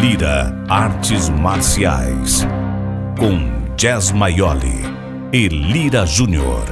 Lira Artes Marciais. Com Jazz Maioli e Lira Júnior.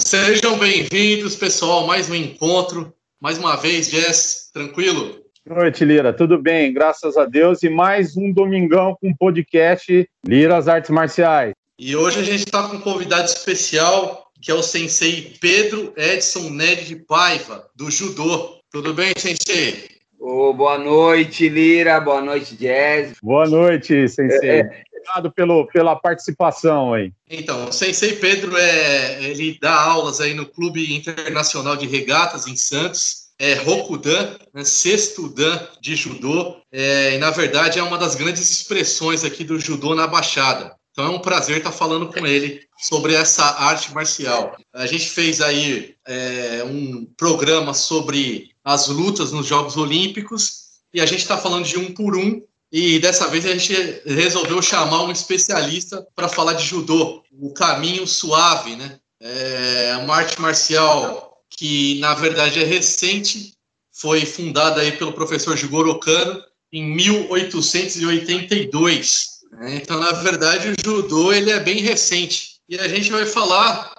Sejam bem-vindos, pessoal, mais um encontro. Mais uma vez, Jess, tranquilo? Boa noite, Lira. Tudo bem, graças a Deus. E mais um domingão com podcast Lira as Artes Marciais. E hoje a gente está com um convidado especial, que é o sensei Pedro Edson Ned de Paiva, do Judô. Tudo bem, sensei? Oh, boa noite, Lira. Boa noite, Jazz. Boa noite, sensei. É, é. Obrigado pelo, pela participação aí. Então, o Sensei Pedro é, ele dá aulas aí no Clube Internacional de Regatas em Santos é Rokudan, né, sexto Dan de judô, é, e na verdade é uma das grandes expressões aqui do judô na Baixada. Então é um prazer estar falando com ele sobre essa arte marcial. A gente fez aí é, um programa sobre as lutas nos Jogos Olímpicos e a gente está falando de um por um. E dessa vez a gente resolveu chamar um especialista para falar de judô, o caminho suave, né? É uma arte marcial que na verdade é recente, foi fundada aí pelo professor Jigoro Kano em 1882. Né? Então, na verdade, o judô ele é bem recente. E a gente vai falar,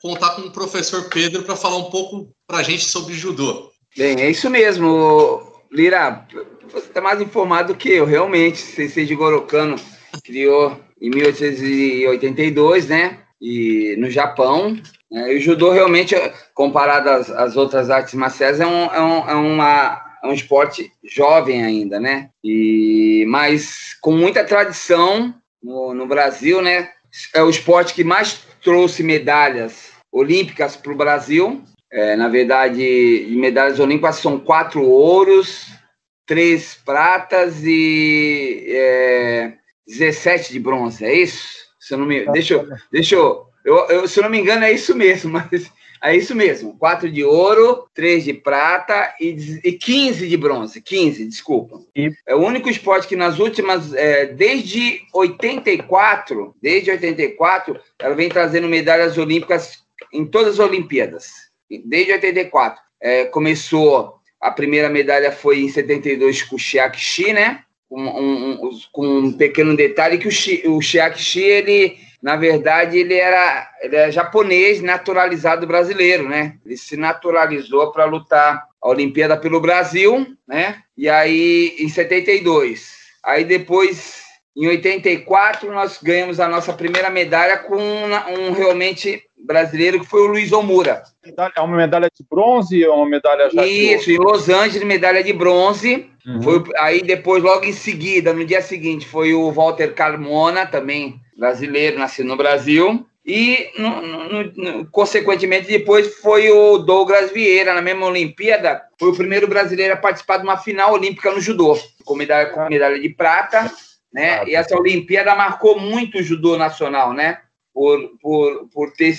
contar com o professor Pedro para falar um pouco para a gente sobre judô. Bem, é isso mesmo, Lira. Você está mais informado que eu, realmente. Sensei Jigoro Kano criou em 1882, né? E no Japão, é, e o judô realmente, comparado às, às outras artes marciais, é um, é um, é uma, é um esporte jovem ainda, né? E, mas com muita tradição no, no Brasil, né? É o esporte que mais trouxe medalhas olímpicas para o Brasil. É, na verdade, medalhas olímpicas são quatro ouros, três pratas e é, 17 de bronze, é isso? Se eu não me... deixa, eu, deixa, eu, eu, eu, se eu não me engano, é isso mesmo, mas é isso mesmo. Quatro de ouro, três de prata e, e 15 de bronze. 15, desculpa. E... É o único esporte que nas últimas, é, desde 84, desde 84, ela vem trazendo medalhas olímpicas em todas as Olimpíadas. Desde 84. É, começou, a primeira medalha foi em 72 com o Xiaxi, né? Um, um, com um pequeno detalhe que o, Xiaxi, ele na verdade, ele era, ele é japonês naturalizado brasileiro, né? Ele se naturalizou para lutar a Olimpíada pelo Brasil, né? E aí, em 72. Aí depois, em 84, nós ganhamos a nossa primeira medalha com um realmente brasileiro que foi o Luiz Omura. É uma medalha de bronze ou uma medalha já Isso, em Los Angeles, medalha de bronze. Uhum. Foi, aí depois, logo em seguida, no dia seguinte, foi o Walter Carmona, também brasileiro, nascido no Brasil. E, no, no, no, consequentemente, depois foi o Douglas Vieira, na mesma Olimpíada, foi o primeiro brasileiro a participar de uma final olímpica no judô, com medalha, com medalha de prata, né? E essa Olimpíada marcou muito o judô nacional, né? Por, por, por ter.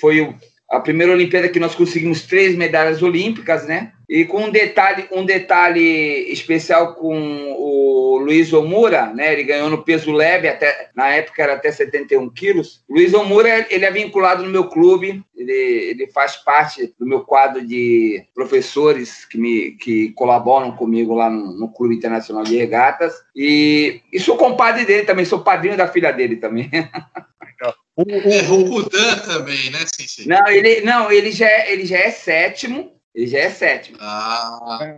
Foi a primeira Olimpíada que nós conseguimos três medalhas olímpicas, né? E com um detalhe, um detalhe especial com o Luiz Omura, né? Ele ganhou no peso leve, até na época era até 71 quilos. Luiz Omura, ele é vinculado no meu clube, ele, ele faz parte do meu quadro de professores que, me, que colaboram comigo lá no, no Clube Internacional de Regatas. E, e sou compadre dele também, sou padrinho da filha dele também. O, o, é Rokudan também, né, Sensei? Não, ele, não ele, já, é, ele já é sétimo. Ele já é sétimo. Ah.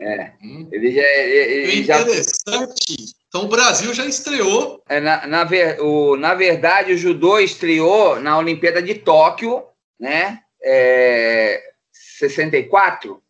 É. Hum. Ele já é. Ele interessante. Já... Então o Brasil já estreou. É, na, na, ver, o, na verdade, o judô estreou na Olimpíada de Tóquio, né? É, 64.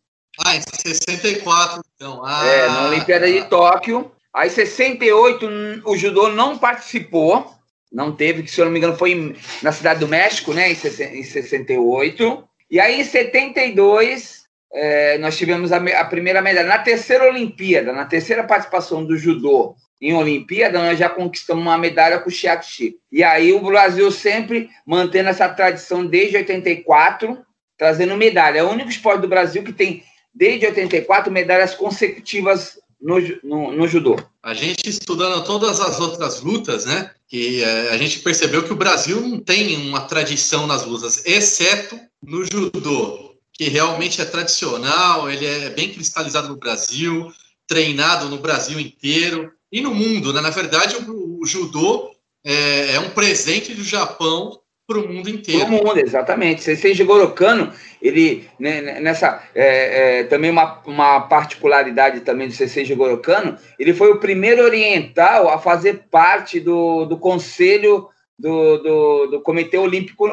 Ah, em 64, então. Ah, é, na Olimpíada de Tóquio. Aí, 68, o judô não participou não teve, que se eu não me engano foi na Cidade do México, né, em 68. E aí em 72 é, nós tivemos a, a, primeira medalha. Na terceira Olimpíada, na terceira participação do judô em Olimpíada, nós já conquistamos uma medalha com o Xiaxi. E aí o Brasil sempre mantendo essa tradição desde 84, trazendo medalha. É o único esporte do Brasil que tem, desde 84, medalhas consecutivas no, no, no, judô? A gente estudando todas as outras lutas, né? Que é, a gente percebeu que o Brasil não tem uma tradição nas lutas, exceto no judô, que realmente é tradicional, ele é bem cristalizado no Brasil, treinado no Brasil inteiro e no mundo, né? Na verdade, o, o judô é, é um presente do Japão para o mundo inteiro. Para o mundo, exatamente. Sensei Jigoro Kano, ele, né, né, nessa, é, é, também uma, uma particularidade também do Sensei Jigoro Kano, ele foi o primeiro oriental a fazer parte do, do conselho do, do, do Comitê Olímpico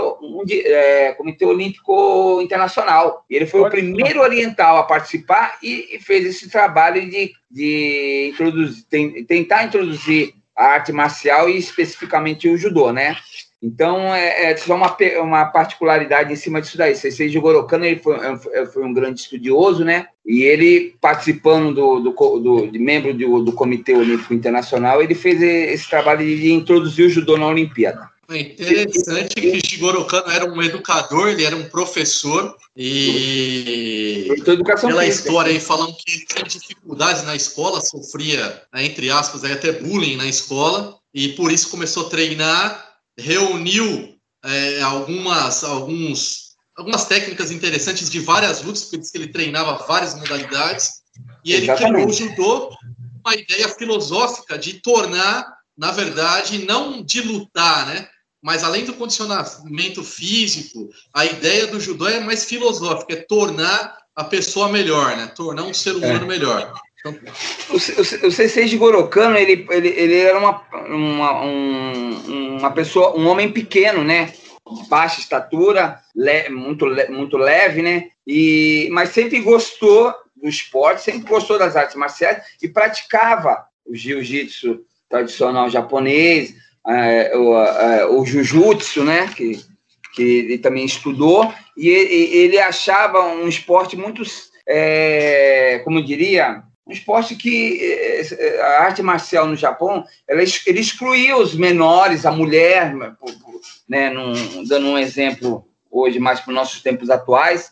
é, Comitê Olímpico Internacional. Ele foi Olha o primeiro oriental a participar e, e fez esse trabalho de, de introduzir, tem, tentar introduzir a arte marcial e especificamente o judô, né? Então, é, é, só uma, uma particularidade em cima disso daí. Sensei Jigoro Kano ele foi, é, foi um grande estudioso, né? E ele, participando do, do, do de membro do, do Comitê Olímpico Internacional, ele fez esse trabalho de introduzir o judô na Olimpíada. É interessante que Shigoro Kano era um educador, ele era um professor e pela história aí falando que tinha dificuldades na escola, sofria, entre aspas, até bullying na escola e por isso começou a treinar reuniu é, algumas, alguns, algumas técnicas interessantes de várias lutas, porque disse que ele treinava várias modalidades, e ele criou o judô uma ideia filosófica de tornar, na verdade, não de lutar, né? Mas além do condicionamento físico, a ideia do judô é mais filosófica, é tornar a pessoa melhor, né? Tornar um ser humano é. melhor. O, o, o C6 de Gorokano, ele, ele, ele era uma, uma, um, uma pessoa, um homem pequeno, né? Baixa estatura, le, muito, muito leve, né? E, mas sempre gostou do esporte, sempre gostou das artes marciais e praticava o jiu-jitsu tradicional japonês, é, o, é, o jiu-jitsu, né? Que, que ele também estudou, e ele, ele achava um esporte muito, é, como diria, um esporte que eh, eh, a arte marcial no Japão, ela, ele excluía os menores, a mulher, né, num, dando um exemplo hoje mais para os nossos tempos atuais,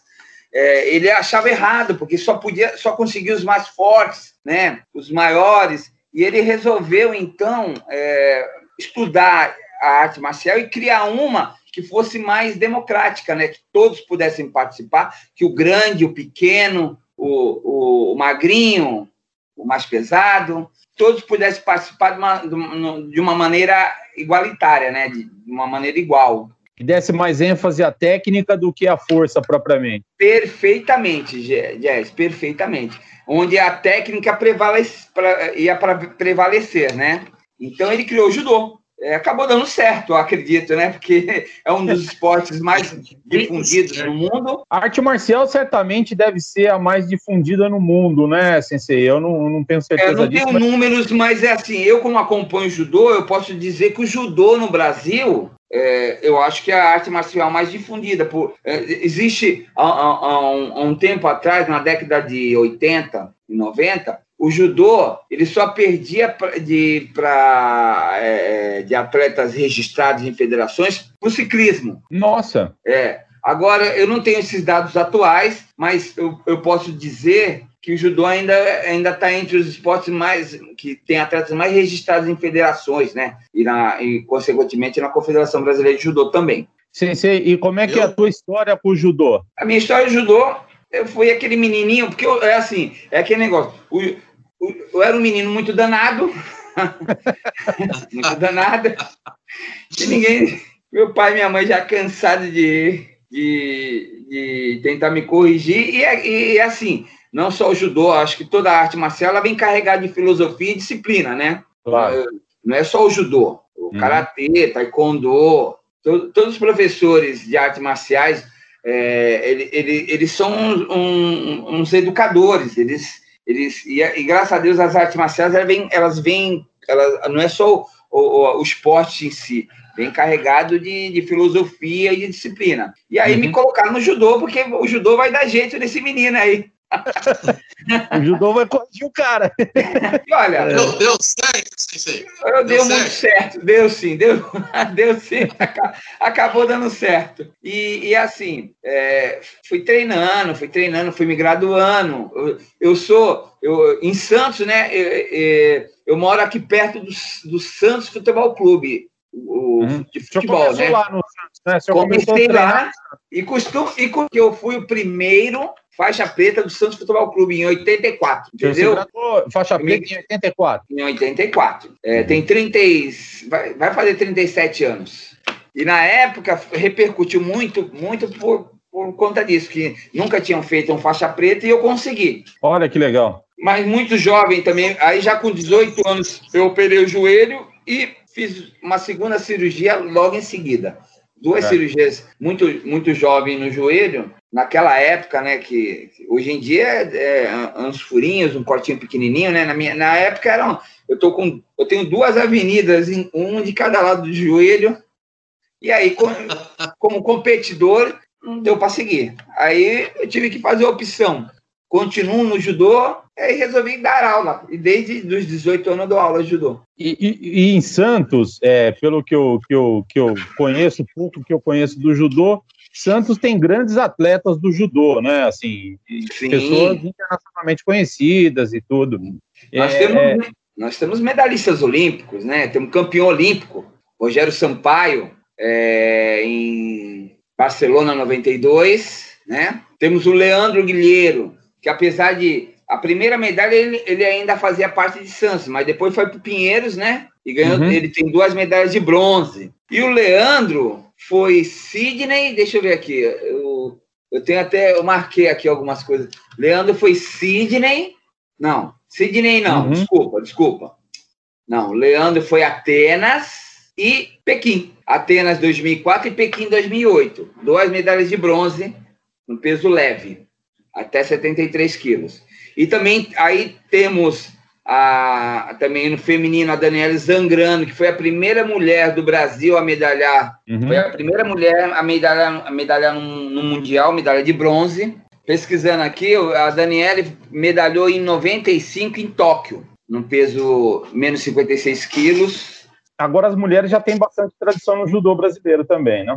é, ele achava errado, porque só podia, só conseguia os mais fortes, né, os maiores, e ele resolveu, então, é, estudar a arte marcial e criar uma que fosse mais democrática, né, que todos pudessem participar, que o grande, o pequeno, o, o, o magrinho, o mais pesado, todos pudessem participar de uma, de uma maneira igualitária, né? de uma maneira igual. Que desse mais ênfase à técnica do que à força propriamente. Perfeitamente, Jess, perfeitamente. Onde a técnica prevalece, ia para prevalecer, né? Então ele criou o judô acabou dando certo, eu acredito, né? Porque é um dos esportes mais difundidos no mundo. A arte marcial certamente deve ser a mais difundida no mundo, né, Sensei? Eu não, não tenho certeza disso. Eu não disso, tenho mas... números, mas é assim, eu como acompanho judô, eu posso dizer que o judô no Brasil, é, eu acho que é a arte marcial mais difundida. Por, é, existe, há, há, há, um, há um tempo atrás, na década de 80 e 90, o judô ele só perdia de, pra, é, de atletas registrados em federações para o ciclismo. Nossa! É. Agora, eu não tenho esses dados atuais, mas eu, eu posso dizer que o judô ainda ainda está entre os esportes mais que tem atletas mais registrados em federações, né? E, na, e consequentemente na Confederação Brasileira de Judô também. Sensei, e como é que eu... é a tua história com o judô? A minha história de judô eu fui aquele menininho, porque eu, é assim, é aquele negócio. O, o, eu era um menino muito danado, muito danado, e ninguém. Meu pai e minha mãe já cansados de, de, de tentar me corrigir, e, e, assim, não só o judô, acho que toda a arte marcial ela vem carregada de filosofia e disciplina, né? Claro. Não é só o judô, o uhum. karatê, taekwondo, to, todos os professores de artes marciais é, ele, ele, eles são um, uns educadores, eles, eles e, e, graças a Deus as artes marciais elas vêm, elas vêm elas, não é só o, o, o, esporte em si, vem carregado de, de filosofia e de disciplina. E aí uhum. me colocaram no judô, porque o judô vai dar jeito nesse menino aí. O judô vai corrigir o cara. Olha, deu, deu certo, Sensei. Eu deu, deu muito certo, deu sim, deu, deu sim, acabou dando certo. E, e assim, é, fui treinando, fui treinando, fui me graduando. Eu, eu sou, eu, em Santos, né? Eu, eu, moro aqui perto do, do Santos Futebol Clube o uhum. de futebol, né? Lá no Santos, né? Comecei lá e costumo e que eu fui o primeiro faixa preta do Santos Futebol Clube em 84, entendeu? faixa preta em 84. Em 84. É, tem 30 vai, vai fazer 37 anos. E na época repercutiu muito, muito por, por conta disso, que nunca tinham feito um faixa preta e eu consegui. Olha que legal. Mas muito jovem também, aí já com 18 anos eu operei o joelho e fiz uma segunda cirurgia logo em seguida. Duas é. cirurgias muito, muito jovem no joelho, naquela época, né, que hoje em dia é, é uns furinhos, um cortinho pequenininho, né, na, minha, na época eram, eu tô com, eu tenho duas avenidas, um de cada lado do joelho, e aí, como, como competidor, não deu para seguir. Aí eu tive que fazer a opção, continuo no judô Aí resolvi dar aula. E desde os 18 anos eu dou aula de judô. E, e, e em Santos, é, pelo que eu, que, eu, que eu conheço, pouco que eu conheço do judô, Santos tem grandes atletas do judô, né? Assim, pessoas internacionalmente conhecidas e tudo. Nós, é, temos, nós temos medalhistas olímpicos, né? Temos campeão olímpico, Rogério Sampaio, é, em Barcelona 92, né? Temos o Leandro Guilheiro, que apesar de a primeira medalha ele, ele ainda fazia parte de Santos, mas depois foi para Pinheiros, né? E ganhou. Uhum. Ele tem duas medalhas de bronze. E o Leandro foi Sidney. Deixa eu ver aqui. Eu, eu tenho até. Eu marquei aqui algumas coisas. Leandro foi Sidney. Não, Sidney não. Uhum. Desculpa, desculpa. Não, Leandro foi Atenas e Pequim. Atenas 2004 e Pequim 2008. Duas medalhas de bronze no peso leve, até 73 quilos. E também aí temos a, também no feminino a Daniela Zangrano, que foi a primeira mulher do Brasil a medalhar, uhum. foi a primeira mulher a medalhar, a medalhar no, no Mundial, medalha de bronze. Pesquisando aqui, a Daniela medalhou em 95 em Tóquio, no peso menos 56 quilos. Agora as mulheres já têm bastante tradição no judô brasileiro também, não?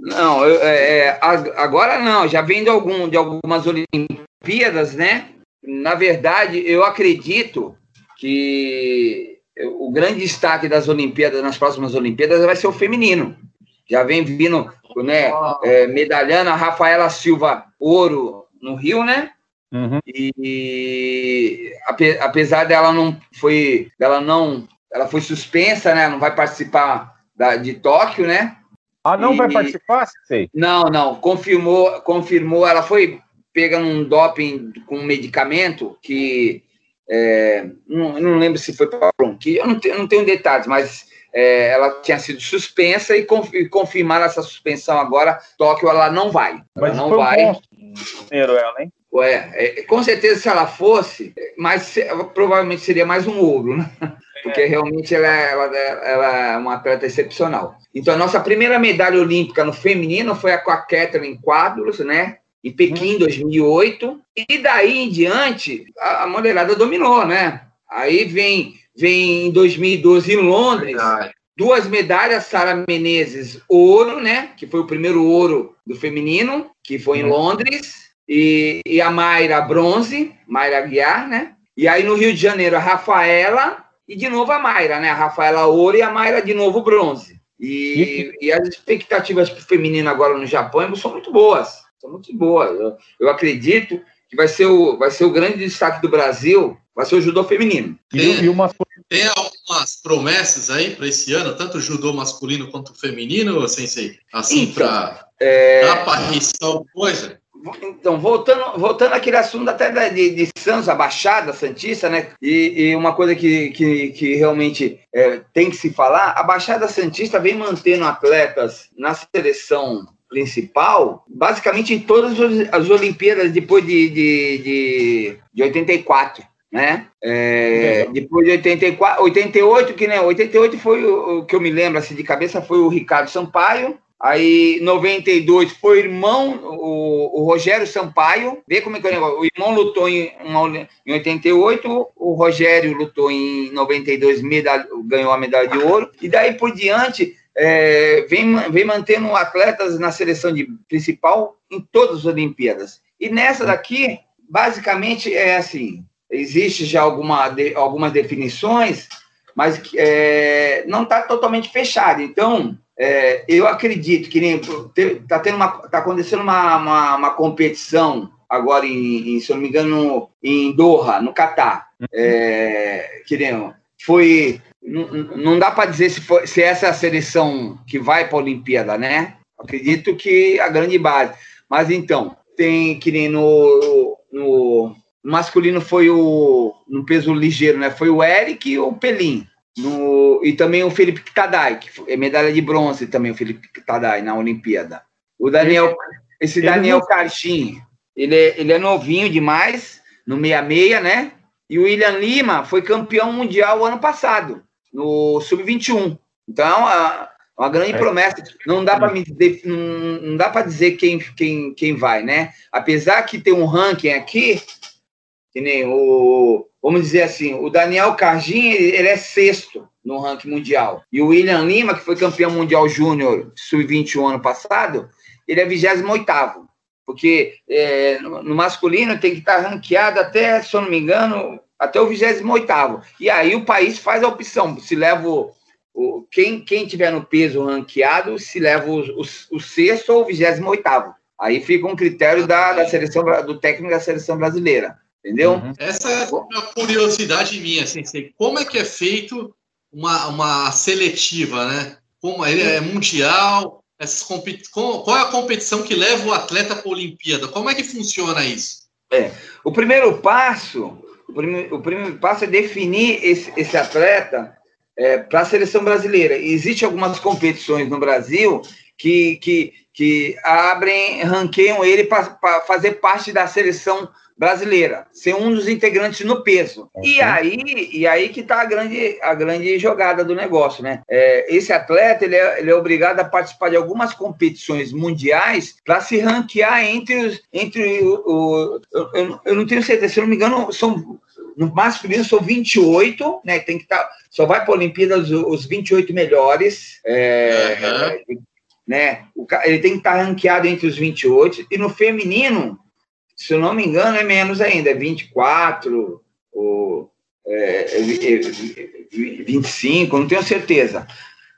Não, é, é agora não, já vem de, algum, de algumas Olimpíadas, né? na verdade, eu acredito que o grande destaque das Olimpíadas, nas próximas Olimpíadas, vai ser o feminino. Já vem vindo, né, é, medalhando a Rafaela Silva ouro no Rio, né? Uhum. E apesar dela não foi, dela não, ela foi suspensa, né? Não vai participar da, de Tóquio, né? Ah, não e, vai participar, sei. Não, não. Confirmou, confirmou. Ela foi pega num doping com um medicamento que é, não, não, lembro se foi para bronquite, eu não, tenho, não tenho detalhes, mas é, ela tinha sido suspensa e, conf, e confirmaram essa suspensão agora. Tóquio ela não vai. Ela mas não vai. Um dinheiro ela, hein? Ué, é, com certeza se ela fosse, mas provavelmente seria mais um ouro, né? Porque realmente ela, ela, ela, é uma atleta excepcional. Então, a nossa primeira medalha olímpica no feminino foi a com a Catherine Quadros, né? em Pequim, 2008, e daí em diante a, a mulherada dominou, né? Aí vem, vem em 2012 em Londres, Verdade. duas medalhas, Sara Menezes, ouro, né? Que foi o primeiro ouro do feminino, que foi em uhum. Londres, e, e a Mayra bronze, Mayra Guiar, né? E aí no Rio de Janeiro a Rafaela e de novo a Mayra, né? A Rafaela ouro e a Mayra de novo bronze. E, e as expectativas para o feminino agora no Japão são muito boas são muito boas. Eu, eu, acredito que vai ser, o, vai ser o grande destaque do Brasil, vai ser o judô feminino. Tem, e uma... tem algumas promessas aí para esse ano, tanto o judô masculino quanto o feminino, Sensei? Assim, então, para é... aparição coisa? Então, voltando, voltando àquele assunto até de, de Santos, a Baixada Santista, né? E, e uma coisa que, que, que realmente é, tem que se falar, a Baixada Santista vem mantendo atletas na seleção principal, basicamente em todas as Olimpíadas depois de, de, de, de 84. Né? É, depois de 84, 88, que né, 88 foi o, o, que eu me lembro assim de cabeça foi o Ricardo Sampaio, Aí, 92, foi irmão, o, o Rogério Sampaio. Vê como é que é o negócio. O irmão lutou em, em 88, o Rogério lutou em 92, medalha, ganhou a medalha de ouro. E daí por diante, é, vem, vem mantendo atletas na seleção de principal em todas as Olimpíadas. E nessa daqui, basicamente, é assim: existe já alguma, de, algumas definições, mas é, não está totalmente fechado. Então, é, eu acredito que está tendo uma, tá acontecendo uma, uma, uma, competição agora em, em, se eu não me engano, em Doha, no Catar. É, que nem, foi não, não dá para dizer se, foi, se essa é a seleção que vai para a Olimpíada, né? Acredito que a grande base. Mas então, tem que nem no, no masculino foi o no peso ligeiro, né? Foi o Eric e o Pelim. No, e também o Felipe Tadai, que é medalha de bronze também, o Felipe Tadai na Olimpíada. O Daniel, esse Daniel Carchin, ele é, ele é novinho demais, no 66, né? E o William Lima foi campeão mundial ano passado, no Sub-21. Então, a, uma grande é. promessa. Não dá para me dizer, não, não dá dizer quem, quem, quem vai, né? Apesar que tem um ranking aqui, que nem o vamos dizer assim, o Daniel Cargin, ele é sexto no ranking mundial. E o William Lima, que foi campeão mundial júnior sub-21 ano passado, ele é 28 porque é, no masculino tem que estar ranqueado até, se eu não me engano, até o 28 E aí o país faz a opção, se leva o, o quem, quem tiver no peso ranqueado, se leva o, o, o sexto ou o 28 Aí fica um critério da, da seleção, do técnico da seleção brasileira. Entendeu? Uhum. Essa é uma curiosidade minha, assim, como é que é feito uma, uma seletiva, né? Como ele é mundial, essas qual é a competição que leva o atleta para a Olimpíada? Como é que funciona isso? É, o primeiro passo, o primeiro, o primeiro passo é definir esse, esse atleta é, para a seleção brasileira. Existem algumas competições no Brasil que, que, que abrem, ranqueiam ele para fazer parte da seleção brasileira, ser um dos integrantes no peso. Uhum. E aí, e aí que está a grande, a grande jogada do negócio, né? É, esse atleta ele é, ele é obrigado a participar de algumas competições mundiais para se ranquear entre os, entre o, o eu, eu, não tenho certeza, se eu não me engano, são no masculino são 28, né? Tem que estar, tá, só vai para a Olimpíada os, os 28 melhores. É, uhum. né? O, ele tem que estar tá ranqueado entre os 28 e no feminino se eu não me engano, é menos ainda, é 24 ou é, 25, não tenho certeza.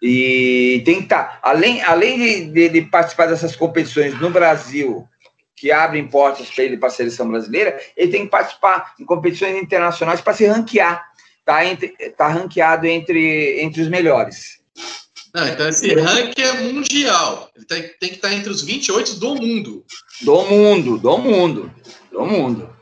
E tem que estar, tá, além, além de, de, participar dessas competições no Brasil, que abrem portas para ele para a seleção brasileira, ele tem que participar em competições internacionais para se ranquear, tá, tá ranqueado entre, entre os melhores. Não, então esse ranking é mundial. Ele tem, tem que estar entre os 28 do mundo. Do mundo, do mundo, do mundo.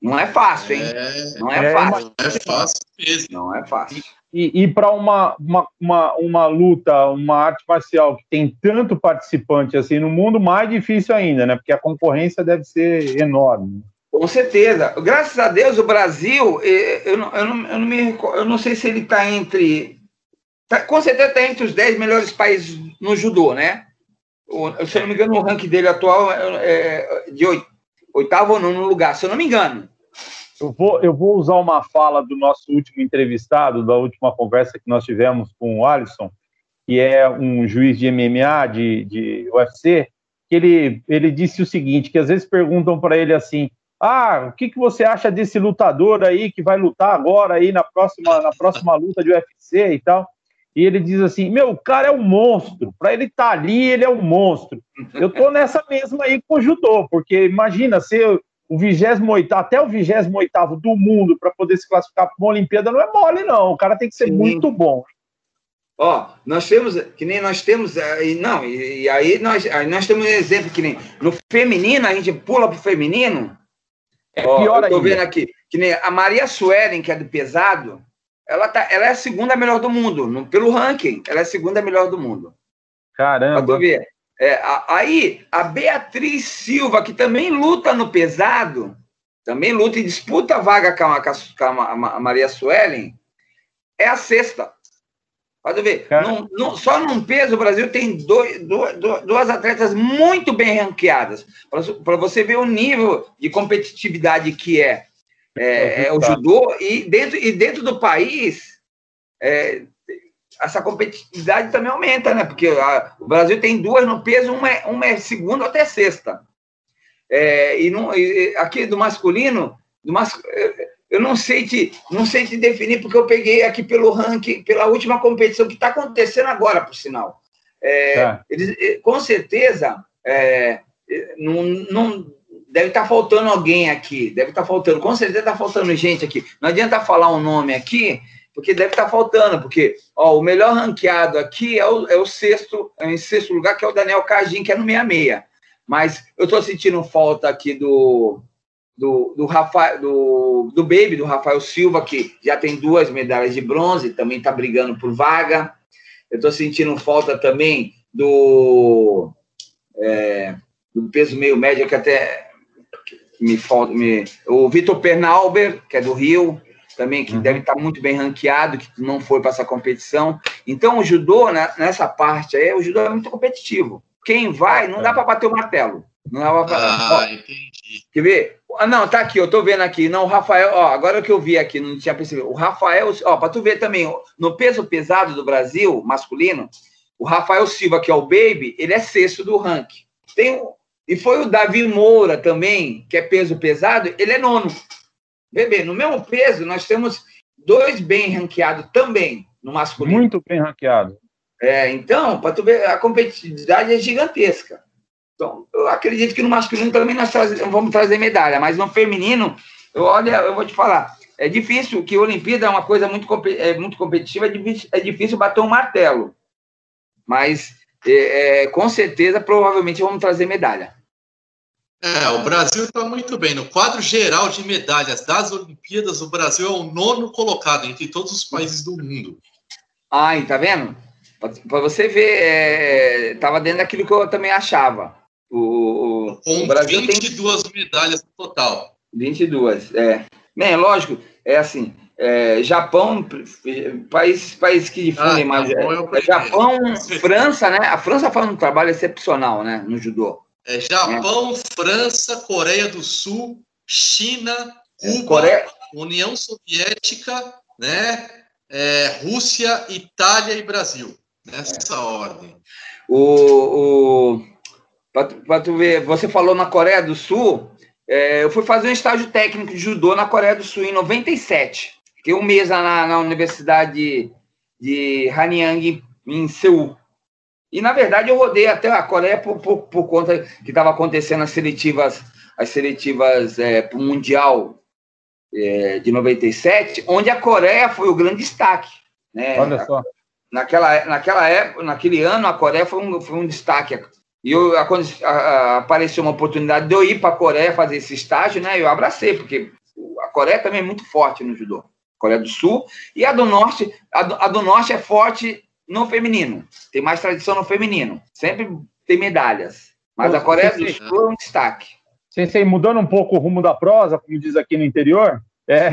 Não é fácil, hein? É, não é, é fácil. Não é fácil mesmo. Não é fácil. E, e para uma, uma, uma, uma, luta, uma arte marcial que tem tanto participante assim no mundo, mais difícil ainda, né? Porque a concorrência deve ser enorme. Com certeza. Graças a Deus, o Brasil, eh, eu não, eu não, eu não, me, eu não sei se ele está entre Tá, com certeza está entre os 10 melhores países no judô, né? O, se eu não me engano, o ranking dele atual é, é de oitavo ou nono lugar, se eu não me engano. Eu vou, eu vou usar uma fala do nosso último entrevistado, da última conversa que nós tivemos com o Alisson, que é um juiz de MMA, de, de UFC, que ele, ele disse o seguinte, que às vezes perguntam para ele assim, ah, o que, que você acha desse lutador aí que vai lutar agora aí na próxima, na próxima luta de UFC e tal? E ele diz assim: Meu, o cara é um monstro. Para ele estar tá ali, ele é um monstro. Eu tô nessa mesma aí com o judô, porque imagina ser o 28 até o 28 do mundo para poder se classificar para uma Olimpíada não é mole, não. O cara tem que ser Sim. muito bom. Ó, nós temos, que nem nós temos, eh, não, e, aí nós, aí nós temos um exemplo que nem no feminino, a gente pula pro feminino. É Ó, pior eu tô ainda. vendo aqui, que nem a Maria Suelen, que é do pesado, ela, tá, ela é a segunda melhor do mundo, no, pelo ranking, ela é a segunda melhor do mundo. Caramba! ver. É, a, aí, a Beatriz Silva, que também luta no pesado, também luta e disputa a vaga com a, com a, a Maria Suelen, é a sexta. Pode ver. Num, num, só num peso, o Brasil tem dois, duas, duas atletas muito bem ranqueadas. Para você ver o nível de competitividade que é, é, é o judô. E dentro, e dentro do país, é, essa competitividade também aumenta, né? Porque a, o Brasil tem duas no peso, uma é, uma é segunda até sexta. É, e, e, aqui do masculino, do mas, eu não sei te, não sei te definir, porque eu peguei aqui pelo ranking, pela última competição que está acontecendo agora, por sinal. É, tá. eles, com certeza, é, não, não, deve estar tá faltando alguém aqui, deve estar tá faltando, com certeza está faltando gente aqui. Não adianta falar um nome aqui, porque deve estar tá faltando, porque ó, o melhor ranqueado aqui é o, é o sexto, é em sexto lugar, que é o Daniel Cagin, que é no 66. Mas eu estou sentindo falta aqui do, do, do, do, do Baby, do Rafael Silva, que já tem duas medalhas de bronze, também está brigando por vaga. Eu estou sentindo falta também do, é, do peso meio médio, que até me falta. Me, o Vitor Pernalber, que é do Rio, também, que uhum. deve estar muito bem ranqueado, que não foi para essa competição. Então, o judô, né, nessa parte aí, o judô é muito competitivo. Quem vai, não dá para bater o martelo. Não dá pra... Ah, ó, entendi. Quer ver? Ah, não, tá aqui, eu tô vendo aqui. Não, o Rafael, ó, agora que eu vi aqui, não tinha percebido. O Rafael, ó, para tu ver também, no peso pesado do Brasil, masculino, o Rafael Silva, que é o Baby, ele é sexto do ranking. Tem, e foi o Davi Moura também, que é peso pesado, ele é nono. Bebê, no mesmo peso, nós temos dois bem ranqueados também no masculino. Muito bem ranqueado. É, então, para tu ver, a competitividade é gigantesca. Então, eu acredito que no masculino também nós vamos trazer medalha, mas no feminino, eu, olha, eu vou te falar, é difícil, que a Olimpíada é uma coisa muito, é muito competitiva, é difícil, é difícil bater um martelo. Mas, é, é, com certeza, provavelmente vamos trazer medalha. É, o Brasil está muito bem. No quadro geral de medalhas das Olimpíadas, o Brasil é o nono colocado entre todos os países do mundo. Ai, tá vendo? Para você ver, estava é, dentro daquilo que eu também achava. O, o, Com o Brasil 22 tem... medalhas no total. 22, é. Bem, lógico, é assim, é, Japão, país, país que difundem ah, mais. É, Japão, França, né? A França faz um trabalho excepcional, né? No judô. É Japão, é. França, Coreia do Sul, China, é, Cuba, Coreia... União Soviética, né? É, Rússia, Itália e Brasil. Nessa ordem. O, o para tu ver, você falou na Coreia do Sul. É, eu fui fazer um estágio técnico de judô na Coreia do Sul em 97. Fiquei um mês na, na Universidade de Hanyang, em Seul. E, na verdade, eu rodei até a Coreia por, por, por conta que estava acontecendo as seletivas, as seletivas é, para o Mundial é, de 97, onde a Coreia foi o grande destaque. Né? Olha só. Naquela, naquela época, naquele ano, a Coreia foi um, foi um destaque. E eu, a, a, apareceu uma oportunidade de eu ir para a Coreia fazer esse estágio, né? Eu abracei, porque a Coreia também é muito forte no judô. Coreia do Sul. E a do Norte, a do, a do Norte é forte no feminino. Tem mais tradição no feminino. Sempre tem medalhas. Mas a Coreia do Sul é um destaque. Sensei, mudando um pouco o rumo da prosa, como diz aqui no interior, é,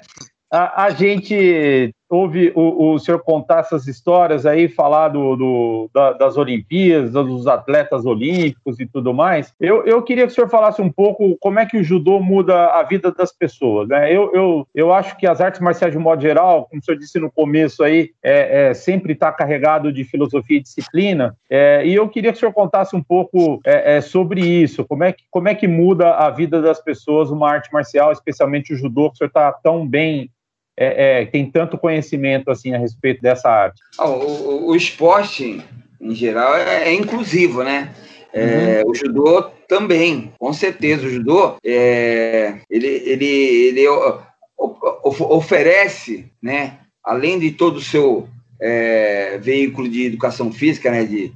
a, a, gente ouve o, o senhor contar essas histórias aí, falar do, do da, das Olimpíadas, dos atletas olímpicos e tudo mais. Eu, eu queria que o senhor falasse um pouco como é que o judô muda a vida das pessoas. Né? Eu, eu, eu acho que as artes marciais, de modo geral, como o senhor disse no começo aí, é, é sempre está carregado de filosofia e disciplina. É, e eu queria que o senhor contasse um pouco é, é, sobre isso. Como é, que, como é que muda a vida das pessoas uma arte marcial, especialmente o judô, que o senhor está tão bem é, é, tem tanto conhecimento assim a respeito dessa arte? o, o, o, esporte, em geral, é, é inclusivo, né? É, uhum. O judô também, com certeza. O judô, é, ele, ele, ele oferece, né, além de todo o seu é, veículo de educação física, né, de,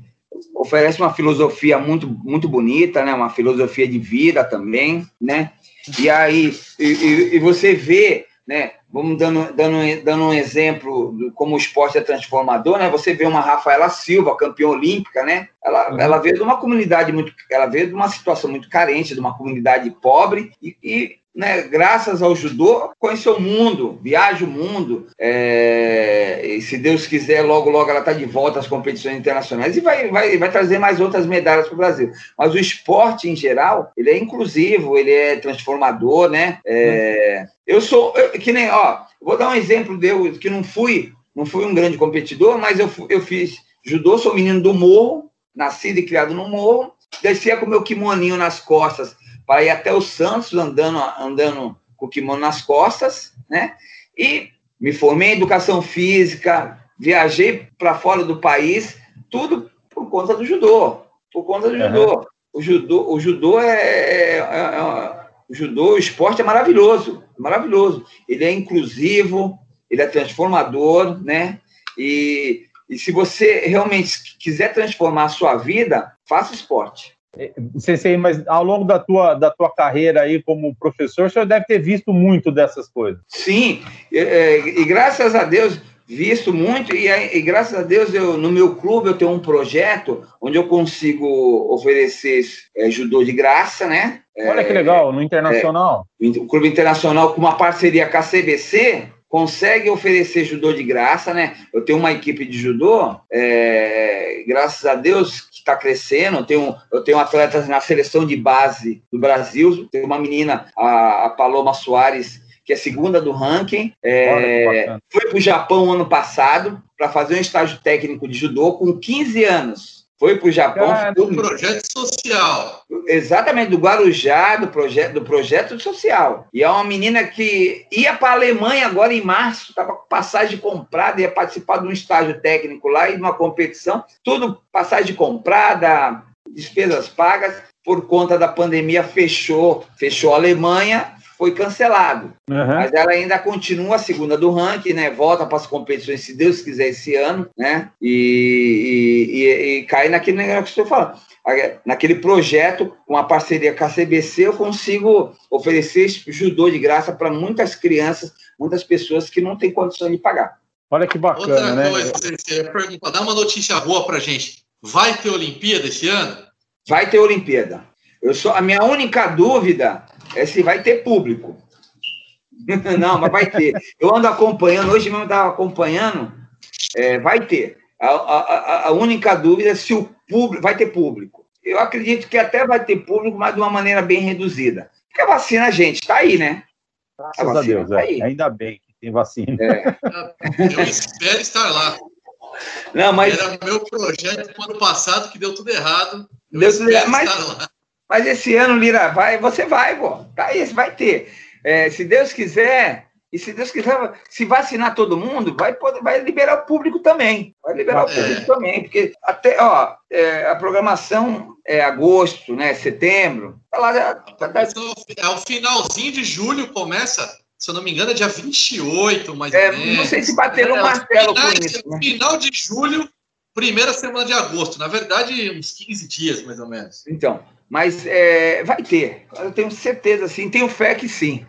oferece uma filosofia muito, muito bonita, né, uma filosofia de vida também, né? E aí, e, e você vê né? Vamos dando, dando, dando um exemplo de como o esporte é transformador, né? Você vê uma Rafaela Silva, campeã olímpica, né? Ela, uhum. ela veio de uma comunidade muito, ela veio de uma situação muito carente, de uma comunidade pobre e, e né, graças ao judô, conheceu o mundo, viaja o mundo. É, e se Deus quiser, logo, logo ela está de volta às competições internacionais e vai, vai, vai trazer mais outras medalhas para o Brasil. Mas o esporte, em geral, ele é inclusivo, ele é transformador, né? É, eu sou, eu, que nem, ó, vou dar um exemplo de eu, que não fui, não fui um grande competidor, mas eu, eu fiz judô, sou menino do morro, nascido e criado no morro, descia com meu kimoninho nas costas para ir até o Santos andando, andando com o kimono nas costas, né? E me formei em educação física, viajei para fora do país, tudo por conta do judô, por conta do uhum. judô. O judô, o judô é, é, é, é, o judô, o esporte é maravilhoso, maravilhoso. Ele é inclusivo, ele é transformador, né? E, e se você realmente quiser transformar a sua vida, faça esporte. Sensei, mas ao longo da tua, da tua carreira aí como professor, o senhor deve ter visto muito dessas coisas. Sim, e, e graças a Deus, visto muito, e, e, graças a Deus, eu, no meu clube eu tenho um projeto onde eu consigo oferecer é, judô de graça, né? Olha que legal, no Internacional. É, o Clube Internacional com uma parceria com a CBC, consegue oferecer judô de graça, né? Eu tenho uma equipe de judô, é, graças a Deus, que está crescendo. Eu tenho, eu tenho atletas na seleção de base do Brasil. Tem uma menina, a, a Paloma Soares, que é segunda do ranking. É, foi para o Japão ano passado para fazer um estágio técnico de judô com 15 anos foi para o Japão. Do projeto social. Exatamente, do Guarujá, do projeto, do projeto social. E é uma menina que ia para a Alemanha agora em março, estava com passagem comprada, ia participar de um estágio técnico lá e de uma competição. Tudo passagem comprada, despesas pagas. Por conta da pandemia, fechou, fechou a Alemanha, foi cancelado. Uhum. Mas ela ainda continua a segunda do ranking, né? Volta para as competições, se Deus quiser, esse ano, né? E, e, e, e cai naquele negócio que estou falando. Naquele projeto, com a parceria com a CBC, eu consigo oferecer judô de graça para muitas crianças, muitas pessoas que não têm condição de pagar. Olha que bacana, Outra né? Coisa, você pergunta, dá uma notícia boa para gente. Vai ter Olimpíada esse ano? Vai ter Olimpíada. Eu só, a minha única dúvida é se vai ter público. Não, mas vai ter. Eu ando acompanhando, hoje mesmo estava acompanhando, é, vai ter. A, a, a, única dúvida é se o público vai ter público. Eu acredito que até vai ter público, mas de uma maneira bem reduzida. Porque a vacina, gente, está aí, né? Graças a, a Deus, tá é. ainda bem que tem vacina. É. Eu espero estar lá. Não, mas... Era meu projeto no ano passado que deu tudo errado. deu tudo errado, mas... Mas esse ano, Lira, vai, você vai, pô. Tá aí, vai ter. É, se Deus quiser, e se Deus quiser, se vacinar todo mundo, vai, poder, vai liberar o público também. Vai liberar é. o público também, porque até, ó, é, a programação é agosto, né? Setembro. Tá lá, tá, tá... É o finalzinho de julho começa. Se eu não me engano, é dia 28, mais é, ou menos. Não sei se bateram é, martelo final, com isso. Né? Final de julho, primeira semana de agosto. Na verdade, uns 15 dias, mais ou menos. Então, mas é, vai ter, eu tenho certeza, sim, tenho fé que sim.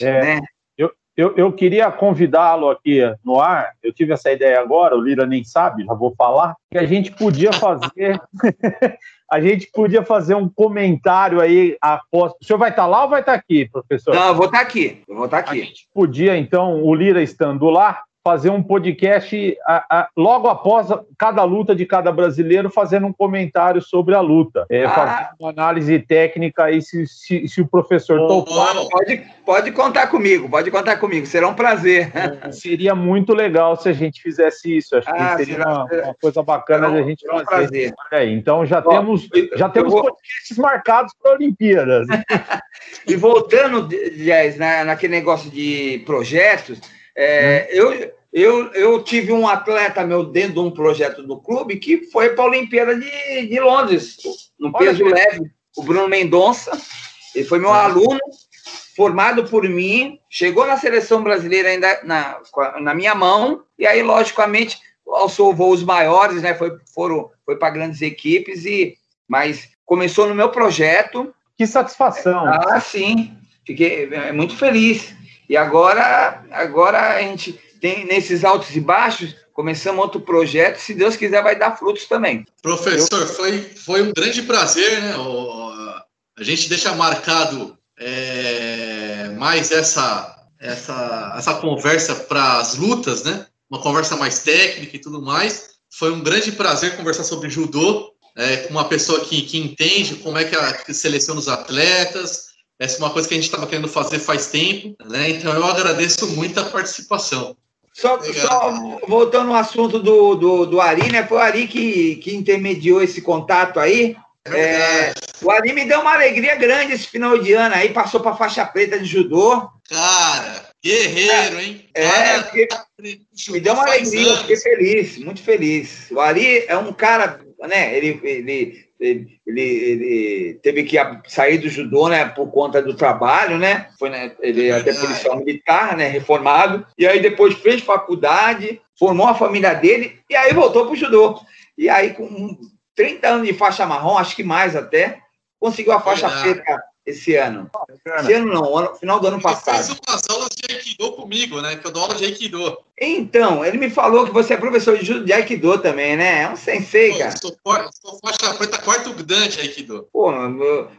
É, né? eu, eu, eu queria convidá-lo aqui no ar, eu tive essa ideia agora, o Lira nem sabe, já vou falar, que a gente podia fazer. a gente podia fazer um comentário aí após. O senhor vai estar lá ou vai estar aqui, professor? Não, eu vou estar aqui. Eu vou estar aqui. A gente podia, então, o Lira estando lá, fazer um podcast a, a, logo após cada luta de cada brasileiro, fazendo um comentário sobre a luta, é, ah. fazendo uma análise técnica aí se, se, se o professor oh, topar. Pode, pode contar comigo, pode contar comigo, será um prazer. É, seria muito legal se a gente fizesse isso, acho ah, que seria será, uma, uma, coisa bacana de a gente fazer. Um prazer. É, então já temos, já temos vou... podcasts marcados para a Olimpíadas. e voltando, Jazz, na, naquele negócio de projetos, é, eu, eu, eu tive um atleta meu dentro de um projeto do clube que foi para a Olimpíada de, de Londres, no peso leve, o Bruno Mendonça. Ele foi meu aluno, formado por mim, chegou na seleção brasileira ainda na, na minha mão, e aí, logicamente, alçou voos maiores, né? Foi, foram, foi para grandes equipes, e mas começou no meu projeto. Que satisfação! Ah, sim, fiquei é, muito feliz. E agora, agora a gente tem nesses altos e baixos, começamos outro projeto, se Deus quiser vai dar frutos também. Professor, foi, foi um grande prazer, né? A gente deixa marcado é, mais essa, essa, essa conversa para as lutas, né? Uma conversa mais técnica e tudo mais. Foi um grande prazer conversar sobre judô é, com uma pessoa que, que entende como é que, a, que seleciona os atletas. Essa é uma coisa que a gente estava querendo fazer faz tempo, né? Então eu agradeço muito a participação. Só, só, voltando ao assunto do, do, do Ari, né? Foi o Ari que, que intermediou esse contato aí. É, o Ari me deu uma alegria grande esse final de ano aí, passou para faixa preta de judô. Cara, guerreiro, hein? É, cara, me deu uma alegria, eu fiquei feliz, muito feliz. O Ari é um cara, né? Ele, ele, ele, ele, teve que sair do judô, né? Por conta do trabalho, né? Foi, né, ele é até policial militar, né? Reformado. E aí depois fez faculdade, formou a família dele e aí voltou para o judô. E aí, com 30 anos de faixa marrom, acho que mais até, conseguiu a faixa preta esse ano. Esse ano não, ano, final do ano passado. Ele fez umas aulas de Aikido comigo, né? Que eu dou aula de Aikido. Então, ele me falou que você é professor de, de Aikido também, né? É um sensei, Pô, cara. Sou, sou faixa preta quarto grande Aikido. Pô,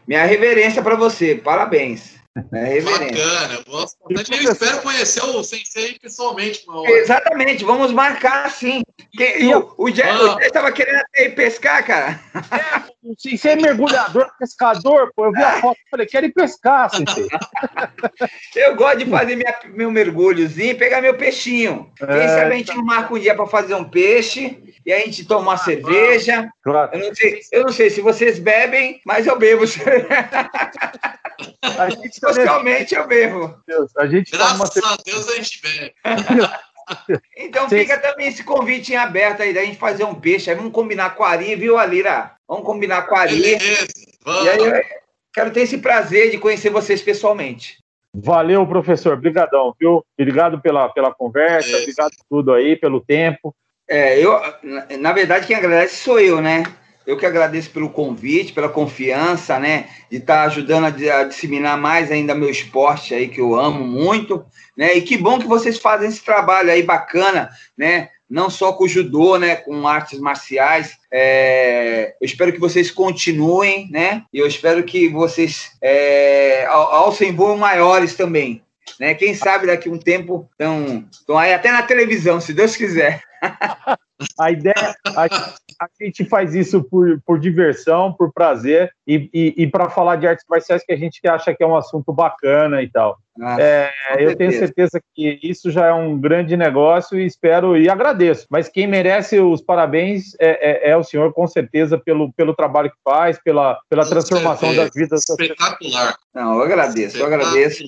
minha reverência para você, parabéns. É Bacana, eu gosto bastante. Eu espero conhecer o Sensei pessoalmente. Exatamente, vamos marcar sim. Que, o, o Jay estava querendo até ir pescar, cara. É, Sensei é mergulhador, pescador, pô. Eu vi a foto e falei, quero ir pescar, eu gosto de fazer minha, meu mergulhozinho e pegar meu peixinho. Quem é, sabe a gente não marca um dia para fazer um peixe e a gente toma uma cerveja. Claro. Eu, não sei, eu não sei se vocês bebem, mas eu bebo. A gente Socialmente eu bebo. a gente Graças uma... a Deus a gente bebe. Então fica também esse convite em aberto aí da gente fazer um peixe. Aí vamos combinar com a Ari, viu, Alira? Vamos combinar com a Ari. Beleza, vamos. E aí quero ter esse prazer de conhecer vocês pessoalmente. Valeu, professor. Obrigadão, viu? Obrigado pela, pela conversa, obrigado por tudo aí, pelo tempo. É, eu, na, na verdade, quem agradece sou eu, né? Eu que agradeço pelo convite, pela confiança, né? De estar tá ajudando a, a, disseminar mais ainda meu esporte aí, que eu amo muito, né? E que bom que vocês fazem esse trabalho aí bacana, né? Não só com o judô, né? Com artes marciais. É... Eu espero que vocês continuem, né? E eu espero que vocês é... alcem voos maiores também, né? Quem sabe daqui a um tempo estão aí até na televisão, se Deus quiser. A ideia, a, gente faz isso por, por diversão, por prazer e, e, e para falar de artes marciais que a gente acha que é um assunto bacana e tal. Ah, é, eu tenho certeza que isso já é um grande negócio e espero e agradeço. Mas quem merece os parabéns é, é, é o senhor, com certeza, pelo, pelo trabalho que faz, pela, pela transformação das vidas. Espetacular. Não, eu agradeço, eu agradeço.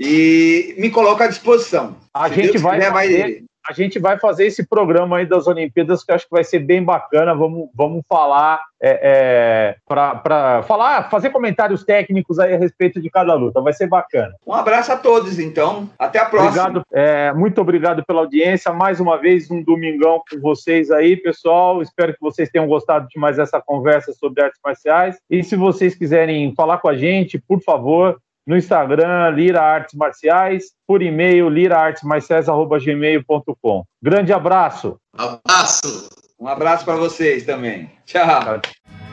E me coloco à disposição. A Se gente Deus vai, quiser, vai a gente vai fazer esse programa aí das Olimpíadas que eu acho que vai ser bem bacana. Vamos, vamos falar é, é, para falar, fazer comentários técnicos aí a respeito de cada luta. Vai ser bacana. Um abraço a todos, então. Até a próxima. Obrigado, é, muito obrigado pela audiência. Mais uma vez, um domingão com vocês aí, pessoal. Espero que vocês tenham gostado de mais essa conversa sobre artes marciais. E se vocês quiserem falar com a gente, por favor, no Instagram, Lira Artes Marciais, por e-mail, liraartesmarciais.gmail.com. Grande abraço. Abraço. Um abraço para vocês também. Tchau. Tchau.